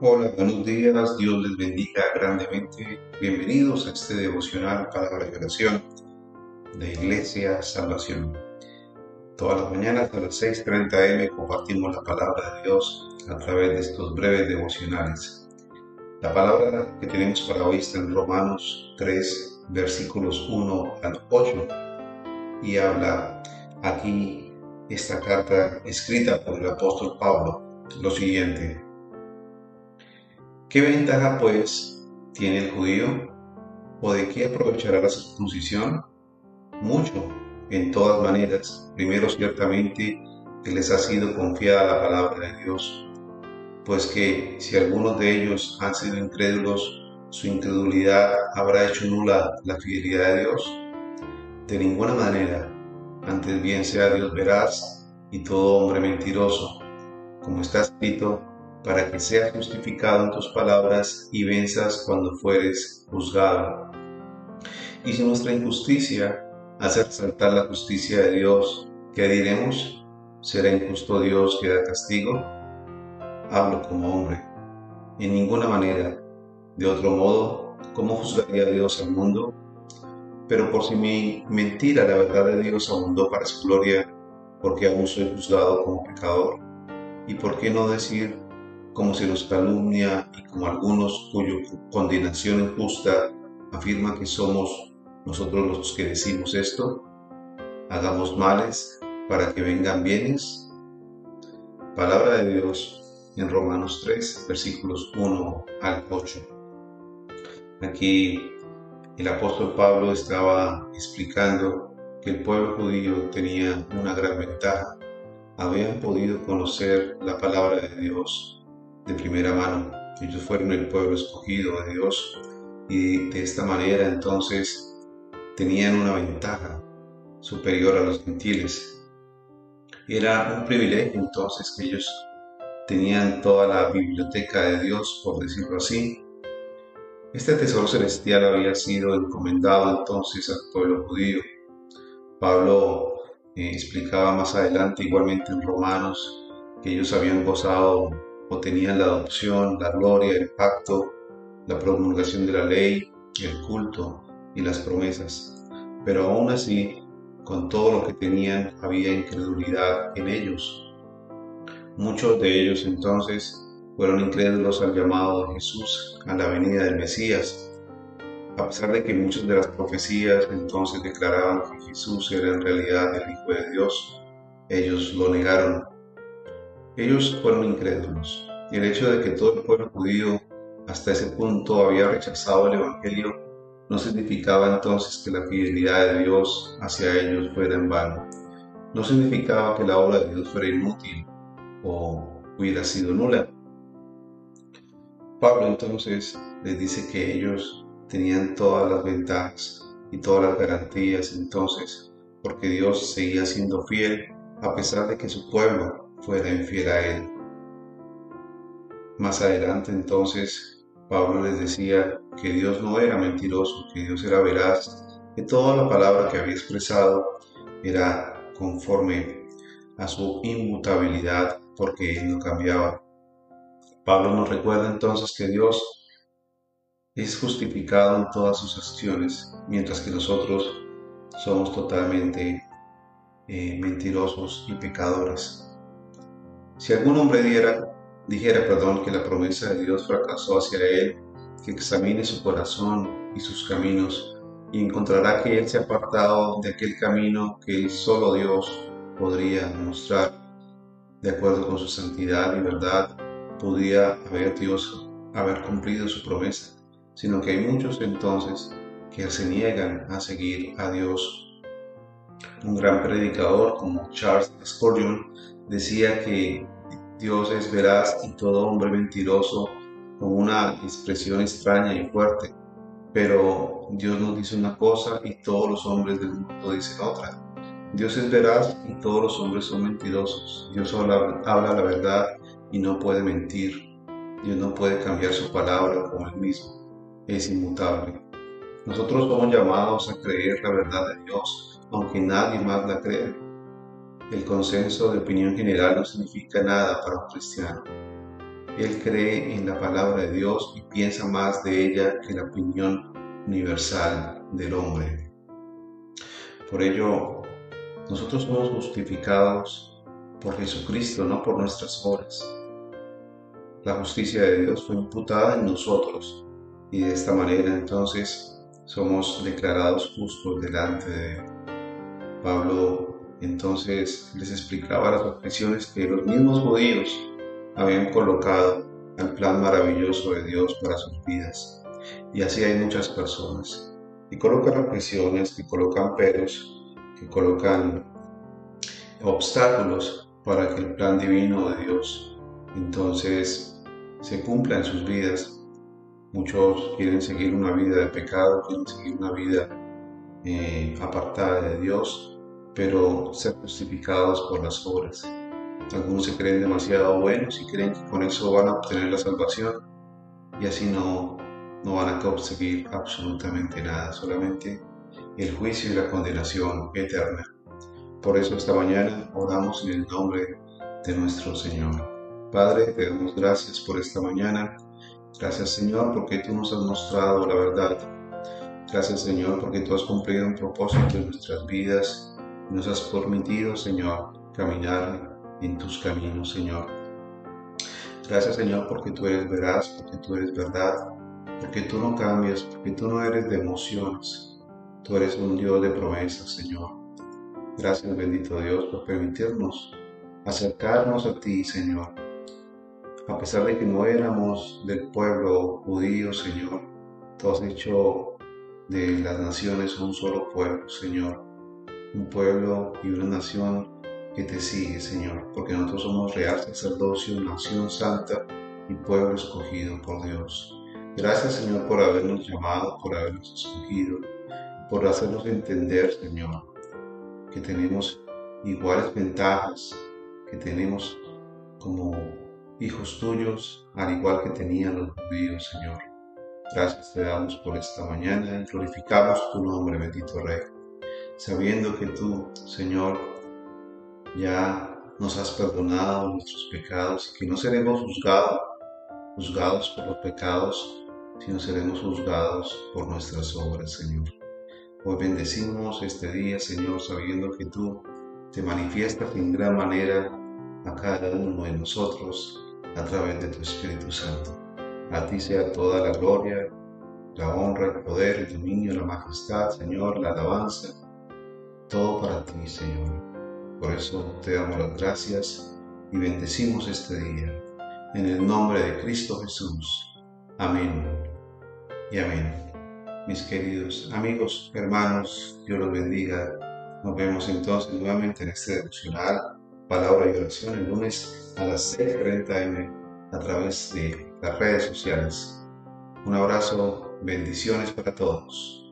Hola, buenos días, Dios les bendiga grandemente. Bienvenidos a este devocional Palabra de Oración de Iglesia Salvación. Todas las mañanas a las 6.30 m compartimos la palabra de Dios a través de estos breves devocionales. La palabra que tenemos para hoy está en Romanos 3, versículos 1 al 8 y habla aquí esta carta escrita por el apóstol Pablo lo siguiente. ¿Qué ventaja pues tiene el judío? ¿O de qué aprovechará la circuncisión? Mucho, en todas maneras. Primero ciertamente que les ha sido confiada la palabra de Dios, pues que si algunos de ellos han sido incrédulos, su incredulidad habrá hecho nula la fidelidad de Dios. De ninguna manera, antes bien sea Dios veraz y todo hombre mentiroso, como está escrito, para que seas justificado en tus palabras y venzas cuando fueres juzgado. Y si nuestra injusticia hace resaltar la justicia de Dios, ¿qué diremos? ¿Será injusto Dios que da castigo? Hablo como hombre. En ninguna manera. De otro modo, ¿cómo juzgaría Dios al mundo? Pero por si mi mentira la verdad de Dios abundó para su gloria, porque aún soy juzgado como pecador. ¿Y por qué no decir como se los calumnia y como algunos cuya condenación injusta afirma que somos nosotros los que decimos esto, hagamos males para que vengan bienes. Palabra de Dios en Romanos 3, versículos 1 al 8. Aquí el apóstol Pablo estaba explicando que el pueblo judío tenía una gran ventaja. Habían podido conocer la palabra de Dios de primera mano. Ellos fueron el pueblo escogido de Dios y de esta manera entonces tenían una ventaja superior a los gentiles. Era un privilegio entonces que ellos tenían toda la biblioteca de Dios, por decirlo así. Este tesoro celestial había sido encomendado entonces al pueblo judío. Pablo eh, explicaba más adelante, igualmente en Romanos, que ellos habían gozado o tenían la adopción, la gloria, el pacto, la promulgación de la ley, el culto y las promesas. Pero aún así, con todo lo que tenían, había incredulidad en ellos. Muchos de ellos entonces fueron incrédulos al llamado de Jesús, a la venida del Mesías, a pesar de que muchas de las profecías entonces declaraban que Jesús era en realidad el Hijo de Dios, ellos lo negaron ellos fueron incrédulos, el hecho de que todo el pueblo judío hasta ese punto había rechazado el Evangelio no significaba entonces que la fidelidad de Dios hacia ellos fuera en vano. No significaba que la obra de Dios fuera inútil o hubiera sido nula. Pablo entonces les dice que ellos tenían todas las ventajas y todas las garantías entonces, porque Dios seguía siendo fiel a pesar de que su pueblo fuera infiel a él. Más adelante entonces Pablo les decía que Dios no era mentiroso, que Dios era veraz, que toda la palabra que había expresado era conforme a su inmutabilidad porque él no cambiaba. Pablo nos recuerda entonces que Dios es justificado en todas sus acciones, mientras que nosotros somos totalmente eh, mentirosos y pecadores. Si algún hombre diera, dijera perdón, que la promesa de Dios fracasó hacia él, que examine su corazón y sus caminos, y encontrará que él se ha apartado de aquel camino que él solo Dios podría mostrar. De acuerdo con su santidad y verdad, podía haber Dios haber cumplido su promesa, sino que hay muchos entonces que se niegan a seguir a Dios. Un gran predicador como Charles Spurgeon decía que Dios es veraz y todo hombre mentiroso con una expresión extraña y fuerte, pero Dios nos dice una cosa y todos los hombres del mundo dicen otra. Dios es veraz y todos los hombres son mentirosos. Dios habla, habla la verdad y no puede mentir. Dios no puede cambiar su palabra como él mismo. Es inmutable. Nosotros somos llamados a creer la verdad de Dios, aunque nadie más la crea el consenso de opinión general no significa nada para un cristiano. Él cree en la palabra de Dios y piensa más de ella que la opinión universal del hombre. Por ello, nosotros somos justificados por Jesucristo, no por nuestras obras. La justicia de Dios fue imputada en nosotros y de esta manera entonces somos declarados justos delante de Él. Pablo entonces les explicaba las objeciones que los mismos judíos habían colocado al plan maravilloso de Dios para sus vidas. Y así hay muchas personas que colocan objeciones, que colocan peros, que colocan obstáculos para que el plan divino de Dios entonces se cumpla en sus vidas. Muchos quieren seguir una vida de pecado, quieren seguir una vida eh, apartada de Dios, pero ser justificados por las obras. Algunos se creen demasiado buenos y creen que con eso van a obtener la salvación y así no, no van a conseguir absolutamente nada, solamente el juicio y la condenación eterna. Por eso esta mañana oramos en el nombre de nuestro Señor. Padre, te damos gracias por esta mañana. Gracias Señor porque tú nos has mostrado la verdad. Gracias Señor porque tú has cumplido un propósito en nuestras vidas y nos has permitido Señor caminar en tus caminos Señor. Gracias Señor porque tú eres veraz, porque tú eres verdad, porque tú no cambias, porque tú no eres de emociones. Tú eres un Dios de promesas Señor. Gracias bendito Dios por permitirnos acercarnos a ti, Señor. A pesar de que no éramos del pueblo judío, Señor, tú has hecho de las naciones un solo pueblo, Señor. Un pueblo y una nación que te sigue, Señor, porque nosotros somos real sacerdocio, nación santa y pueblo escogido por Dios. Gracias, Señor, por habernos llamado, por habernos escogido, por hacernos entender, Señor, que tenemos iguales ventajas que tenemos como hijos tuyos, al igual que tenían los judíos, Señor. Gracias te damos por esta mañana, glorificamos tu nombre, bendito Rey, sabiendo que tú, Señor, ya nos has perdonado nuestros pecados y que no seremos juzgados, juzgados por los pecados, sino seremos juzgados por nuestras obras, Señor. Hoy bendecimos este día, Señor, sabiendo que tú te manifiestas en gran manera a cada uno de nosotros a través de tu Espíritu Santo. A ti sea toda la gloria, la honra, el poder, el dominio, la majestad, Señor, la alabanza, todo para ti, Señor. Por eso te damos las gracias y bendecimos este día. En el nombre de Cristo Jesús. Amén y amén mis queridos amigos, hermanos, Dios los bendiga. Nos vemos entonces nuevamente en este devocional, palabra y oración, el lunes a las 6.30 m a través de las redes sociales. Un abrazo, bendiciones para todos.